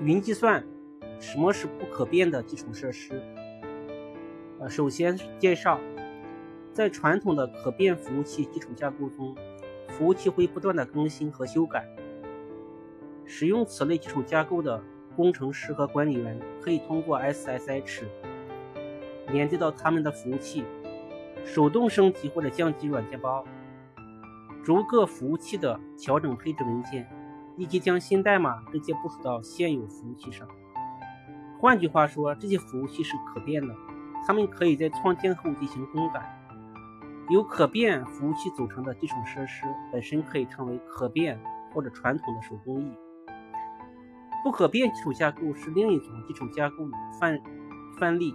云计算，什么是不可变的基础设施？呃，首先介绍，在传统的可变服务器基础架构中，服务器会不断的更新和修改。使用此类基础架构的工程师和管理员可以通过 SSH 连接到他们的服务器，手动升级或者降级软件包，逐个服务器的调整配置文件。以及将新代码直接部署到现有服务器上。换句话说，这些服务器是可变的，它们可以在创建后进行更改。由可变服务器组成的基础设施本身可以称为可变或者传统的手工艺。不可变基础架构是另一种基础架构的范范例，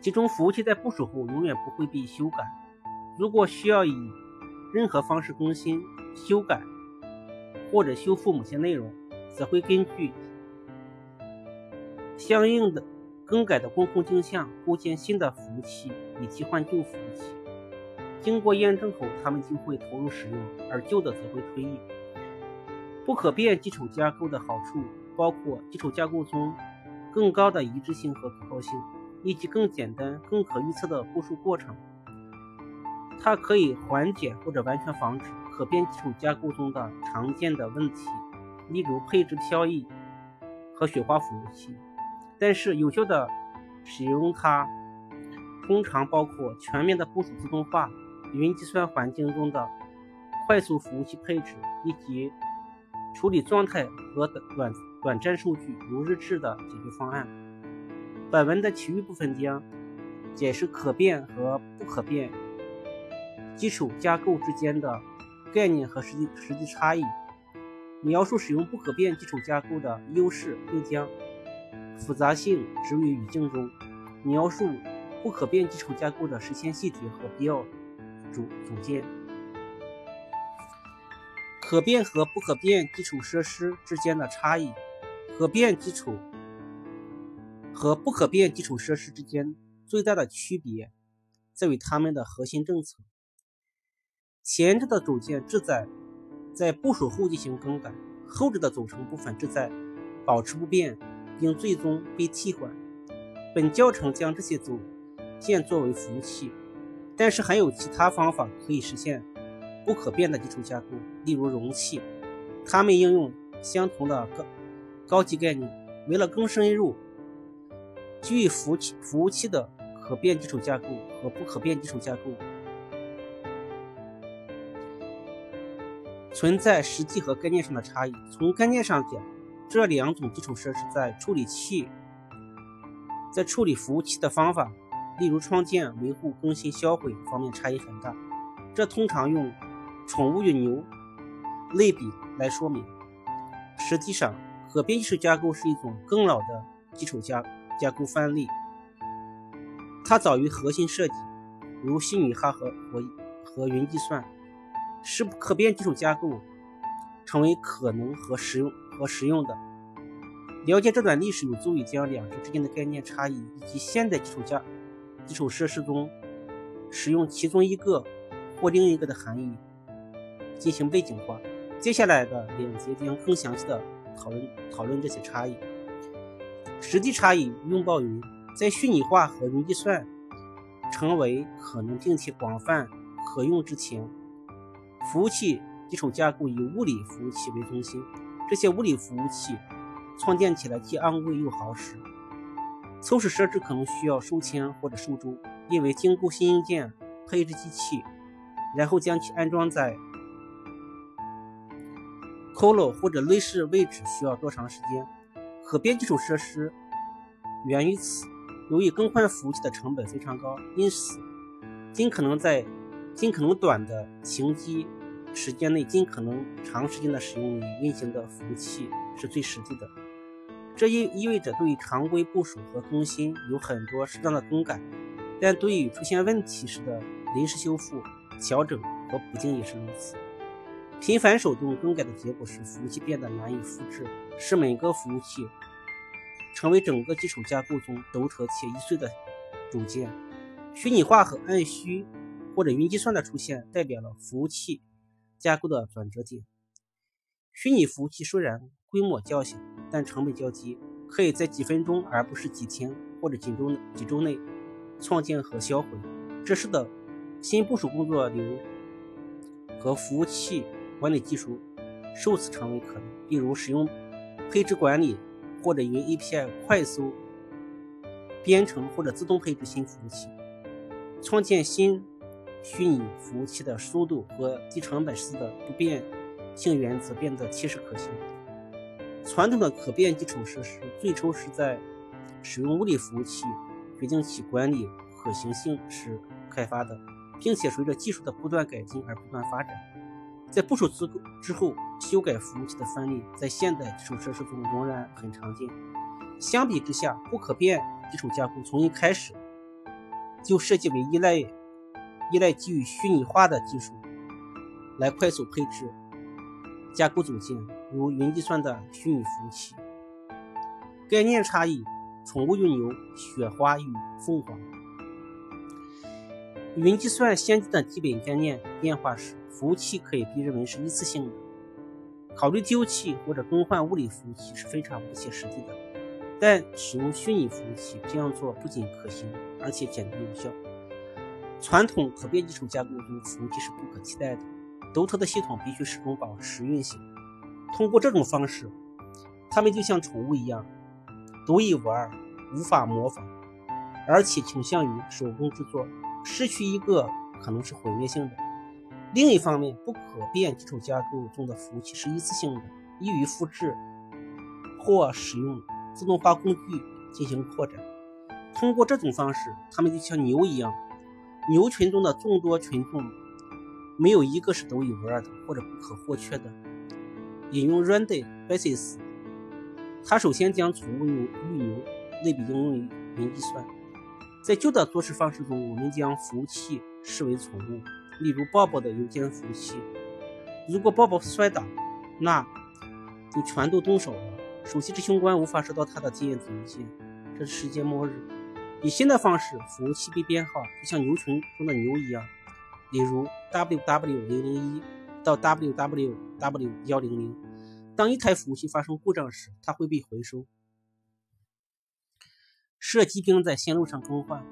其中服务器在部署后永远不会被修改。如果需要以任何方式更新、修改，或者修复某些内容，则会根据相应的更改的公控镜像构建新的服务器，以替换旧服务器。经过验证后，它们就会投入使用，而旧的则会退役。不可变基础架构的好处包括基础架构中更高的一致性和可靠性，以及更简单、更可预测的部署过程。它可以缓解或者完全防止。可变基础架构中的常见的问题，例如配置飘逸和雪花服务器。但是有效的使用它，通常包括全面的部署自动化、云计算环境中的快速服务器配置，以及处理状态和短短暂数据如日志的解决方案。本文的其余部分将解释可变和不可变基础架构之间的。概念和实际实际差异，描述使用不可变基础架构的优势，并将复杂性置于语境中，描述不可变基础架构的实现细节和必要组组件。可变和不可变基础设施之间的差异，可变基础和不可变基础设施之间最大的区别在于它们的核心政策。前置的组件旨在在部署后进行更改，后置的组成部分旨在保持不变，并最终被替换。本教程将这些组件作为服务器，但是还有其他方法可以实现不可变的基础架构，例如容器。它们应用相同的高高级概念。为了更深入，基于服务器服务器的可变基础架构和不可变基础架构。存在实际和概念上的差异。从概念上讲，这两种基础设施在处理器、在处理服务器的方法，例如创建、维护、更新、销毁方面差异很大。这通常用宠物与牛类比来说明。实际上，可变基础架构是一种更老的基础架架构范例，它早于核心设计，如虚拟化和和和云计算。使可变基础架构成为可能和实用和实用的。了解这段历史有助于将两者之间的概念差异以及现代基础架基础设施中使用其中一个或另一个的含义进行背景化。接下来的两节将更详细的讨论讨论这些差异。实际差异拥抱于在虚拟化和云计算成为可能并且广泛可用之前。服务器基础架构以物理服务器为中心，这些物理服务器创建起来既昂贵又耗时，初始设置可能需要数千或者数周，因为经过新硬件配置机器，然后将其安装在 colo 或者类似位置需要多长时间？可变基础设施源于此。由于更换服务器的成本非常高，因此尽可能在尽可能短的停机时间内，尽可能长时间的使用你运行的服务器是最实际的。这意意味着对于常规部署和更新有很多适当的更改，但对于出现问题时的临时修复、调整和补丁也是如此。频繁手动更改的结果是服务器变得难以复制，使每个服务器成为整个基础架构中独特且易碎的组件。虚拟化和按需。或者云计算的出现，代表了服务器架构的转折点。虚拟服务器虽然规模较小，但成本较低，可以在几分钟而不是几天或者几周几周内创建和销毁。这使得新部署工作流和服务器管理技术首次成为可能，例如使用配置管理或者云 API 快速编程或者自动配置新服务器，创建新。虚拟服务器的速度和低成本式的不变性原则变得切实可行。传统的可变基础设施最初是在使用物理服务器决定其管理可行性时开发的，并且随着技术的不断改进而不断发展。在部署之之后修改服务器的范例，在现代基础设施中仍然很常见。相比之下，不可变基础架构从一开始就设计为依赖。依赖基于虚拟化的技术来快速配置架构组件，如云计算的虚拟服务器。概念差异：宠物与牛、雪花与凤凰。云计算先进的基本概念变化是，服务器可以被认为是一次性的。考虑丢弃或者更换物理服务器是非常不切实际的，但使用虚拟服务器这样做不仅可行，而且简单有效。传统可变基础架构中，服务器是不可替代的，独特的系统必须始终保持运行。通过这种方式，它们就像宠物一样，独一无二，无法模仿，而且倾向于手工制作。失去一个可能是毁灭性的。另一方面，不可变基础架构中的服务器是一次性的，易于复制或使用自动化工具进行扩展。通过这种方式，它们就像牛一样。牛群中的众多群众，没有一个是独一无二的或者不可或缺的。引用 Randy Basis，他首先将宠物牛与牛类比应用于云计算。在旧的做事方式中，我们将服务器视为宠物，例如鲍勃的邮件服务器。如果鲍勃摔倒，那就全都动手了。首席执行官无法收到他的电子邮件，这是世界末日。以新的方式，服务器被编号，就像牛群中的牛一样，例如 ww 零零一到 www 幺零零。当一台服务器发生故障时，它会被回收。设计并在线路上更换。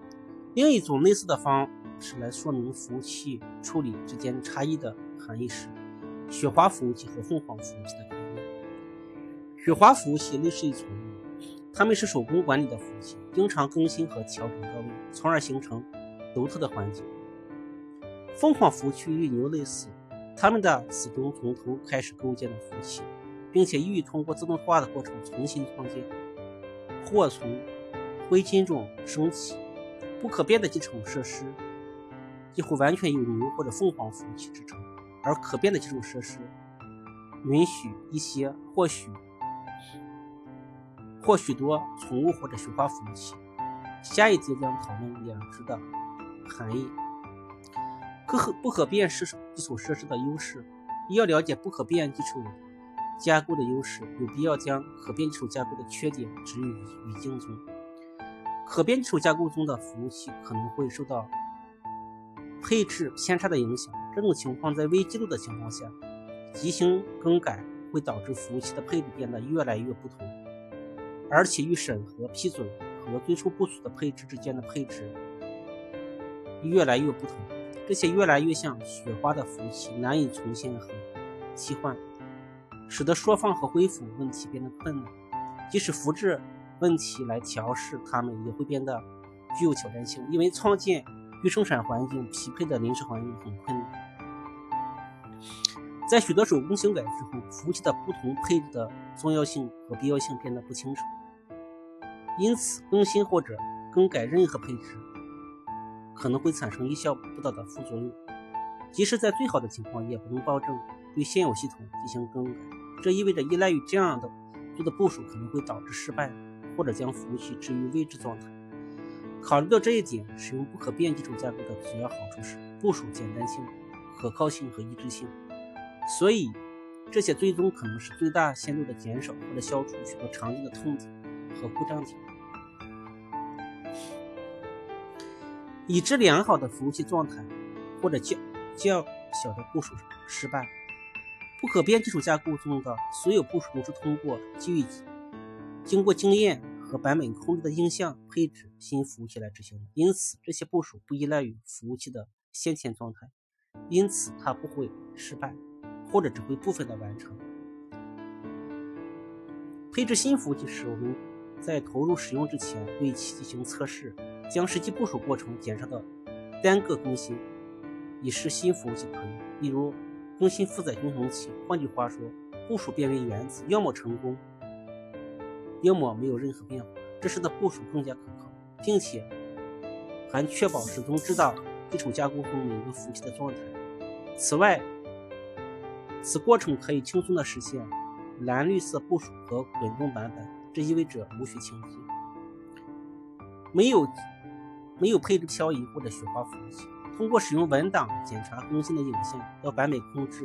另一种类似的方式来说明服务器处理之间差异的含义是：雪花服务器和凤凰服务器的概念。雪花服务器类似于从。它们是手工管理的服务器，经常更新和调整到位，从而形成独特的环境。凤凰服务器与牛类似，它们的始终从头开始构建的服务器，并且易于通过自动化的过程重新创建，或从灰烬中升起。不可变的基础设施几乎完全由牛或者凤凰服务器支撑，而可变的基础设施允许一些或许。或许多宠物或者雪花服务器。下一节将讨论两者的含义。可不可变是基础设施的优势。要了解不可变基础架构的优势，有必要将可变基础架构的缺点置于语境中。可变基础架构中的服务器可能会受到配置偏差的影响。这种情况在未记录的情况下，即行更改会导致服务器的配置变得越来越不同。而且与审核批准和最初部署的配置之间的配置越来越不同，这些越来越像雪花的服务器难以重现和替换，使得缩放和恢复问题变得困难。即使复制问题来调试它们，也会变得具有挑战性，因为创建与生产环境匹配的临时环境很困难。在许多手工修改之后，服务器的不同配置的重要性和必要性变得不清楚。因此，更新或者更改任何配置可能会产生意想不到的副作用。即使在最好的情况，也不能保证对现有系统进行更改。这意味着依赖于这样的做的部署可能会导致失败，或者将服务器置于未知状态。考虑到这一点，使用不可变基础架构的主要好处是部署简单性、可靠性和一致性。所以，这些最终可能是最大限度的减少或者消除许多常见的痛点。和故障点，已知良好的服务器状态或者较较小的部署失败，不可变基础架构中的所有部署都是通过基于经过经验和版本控制的影像配置新服务器来执行的，因此这些部署不依赖于服务器的先前状态，因此它不会失败，或者只会部分的完成。配置新服务器时，我们在投入使用之前对其进行测试，将实际部署过程减少到单个更新，以使新服务器可以。例如，更新负载均衡器。换句话说，部署变为原子，要么成功，要么没有任何变化。这时的部署更加可靠，并且还确保始终知道基础架构中每个服务器的状态。此外，此过程可以轻松的实现。蓝绿色部署和滚动版本，这意味着无需清机，没有没有配置漂移或者雪花服务器。通过使用文档检查更新的影像，到版本控制，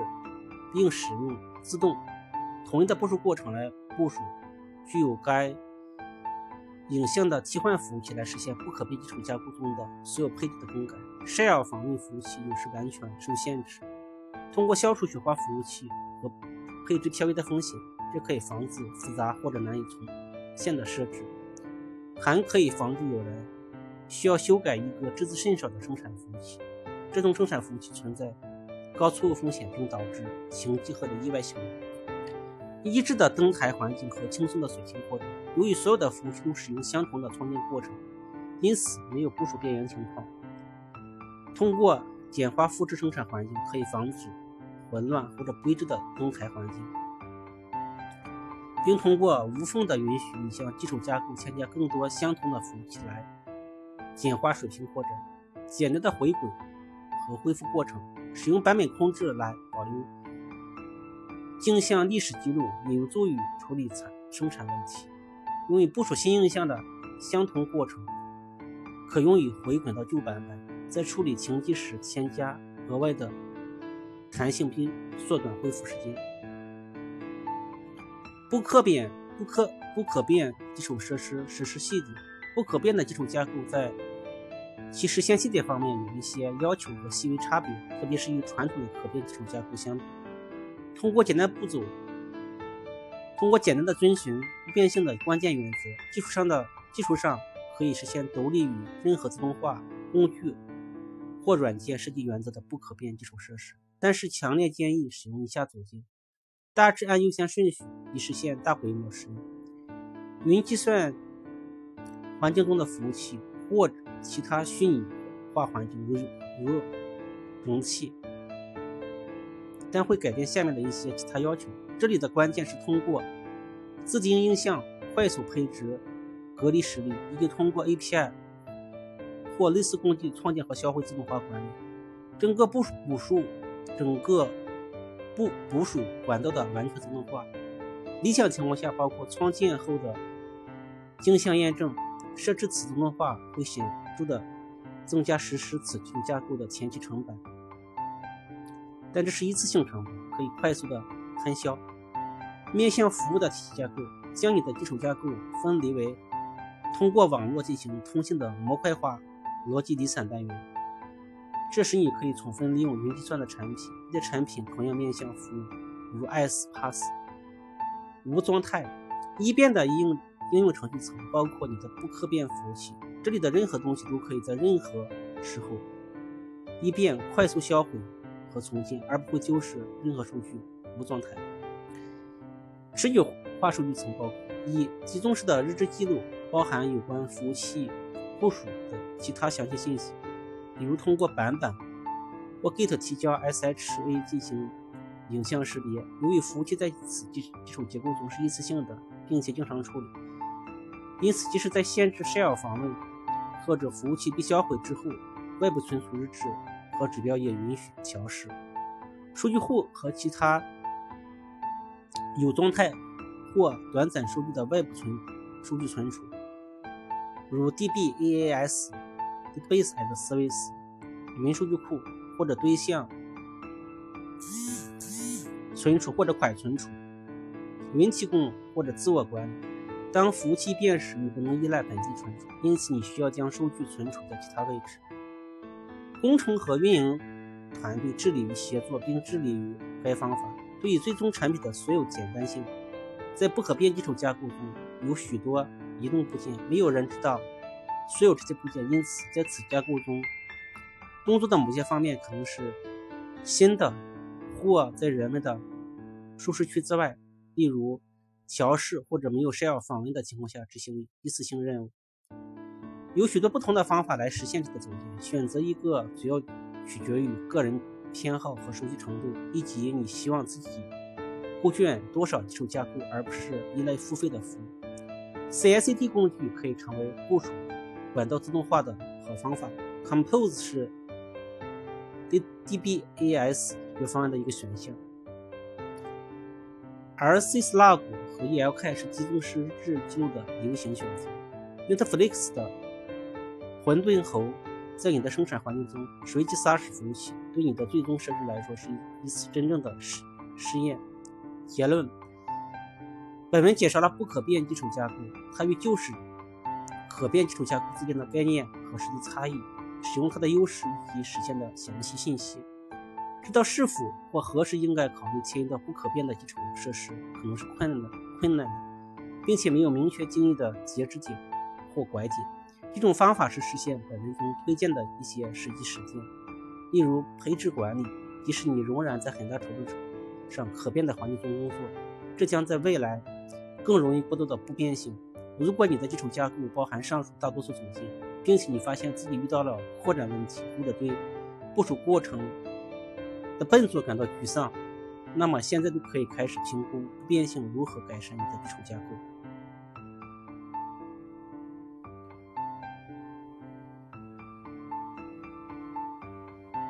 并使用自动统一的部署过程来部署具有该影像的替换服务器，来实现不可被基础架构中的所有配置的更改。Share 访问服务器有时完全受限制。通过消除雪花服务器和配置漂移的风险，这可以防止复杂或者难以重现的设置，还可以防止有人需要修改一个资甚少的生产服务器。这种生产服务器存在高错误风险，并导致轻机或的意外行为。一致的登台环境和轻松的水平过程。由于所有的服务器都使用相同的创建过程，因此没有部署边缘情况。通过简化复制生产环境，可以防止。混乱或者不一致的登台环境，并通过无缝的允许你向基础架构添加更多相同的服务器来简化水平扩展。简单的回滚和恢复过程，使用版本控制来保留镜像历史记录，有助于处理产生产问题。用于部署新影像的相同过程，可用于回滚到旧版本，在处理情境时添加额外的。弹性并缩短恢复时间。不可变、不可不可变基础设施实施细节。不可变的基础架构在其实现细节方面有一些要求和细微差别，特别是与传统的可变基础架构相比。通过简单步骤，通过简单的遵循不变性的关键原则，基础上的基础上可以实现独立于任何自动化工具或软件设计原则的不可变基础设施。但是，强烈建议使用以下组件：大致按优先顺序，以实现大规模使用。云计算环境中的服务器或其他虚拟化环境，如如容器，但会改变下面的一些其他要求。这里的关键是通过自定义影像快速配置隔离实例，以及通过 API 或类似工具创建和销毁自动化管理。整个部署部署。整个不部署管道的完全自动化，理想情况下包括创建后的镜像验证。设置此自动化会显著的增加实施此群架构的前期成本，但这是一次性成本，可以快速的摊销。面向服务的体系架构，将你的基础架构分离为通过网络进行通信的模块化逻辑离散单元。这时，你可以充分利用云计算的产品。这些产品同样面向服务，如 iPaaS、无状态、易变的应用应用程序层，包括你的不可变服务器。这里的任何东西都可以在任何时候易变、快速销毁和重建，而不会丢失任何数据。无状态、持久化数据层包括一集中式的日志记录，包含有关服务器部署的其他详细信息。比如通过版本或 Git 提交 SHA 进行影像识别。由于服务器在此基基础结构中是一次性的，并且经常处理，因此即使在限制 Shell 访问或者服务器被销毁之后，外部存储日志和指标也允许调试。数据库和其他有状态或短暂数据的外部存数据存储，如 DBAAS DBaaS。Base as Service、云数据库或者对象存储或者快存储、云提供或者自我管理。当服务器变时，你不能依赖本地存储，因此你需要将数据存储在其他位置。工程和运营团队致力于协作并致力于该方法。对于最终产品的所有简单性。在不可变基础架构中有许多移动部件，没有人知道所有这些部件，因此在此架构中，工作的某些方面可能是新的，或在人们的舒适区之外，例如调试或者没有需要访问的情况下执行一次性任务。有许多不同的方法来实现这个总结，选择一个主要取决于个人偏好和熟悉程度，以及你希望自己构建多少基础架构，而不是依赖付费的服务。CI/CD 工具可以成为部署管道自动化的好方法。Compose 是 DDBAS 解决方案的一个选项，而 Clog 和 ELK 是集中式日记录的流行选择。Netflix 的混沌猴在你的生产环境中随机撒式服务器，对你的最终设置来说是一次真正的试试验。结论：本文介绍了不可变基础架构，它与旧式可变基础架构之间的概念和实际差异。使用它的优势以及实现的详细信息，知道是否或何时应该考虑迁移到不可变的基础设施，可能是困难的、困难的，并且没有明确定义的截止点或拐点。一种方法是实现本文中推荐的一些实际实践，例如配置管理，即使你仍然在很大程度上可变的环境中工作，这将在未来更容易过渡到不变性。如果你的基础架构包含上述大多数组件，并且你发现自己遇到了扩展问题，或者对部署过程的笨拙感到沮丧，那么现在就可以开始评估不变性如何改善你的基础架构。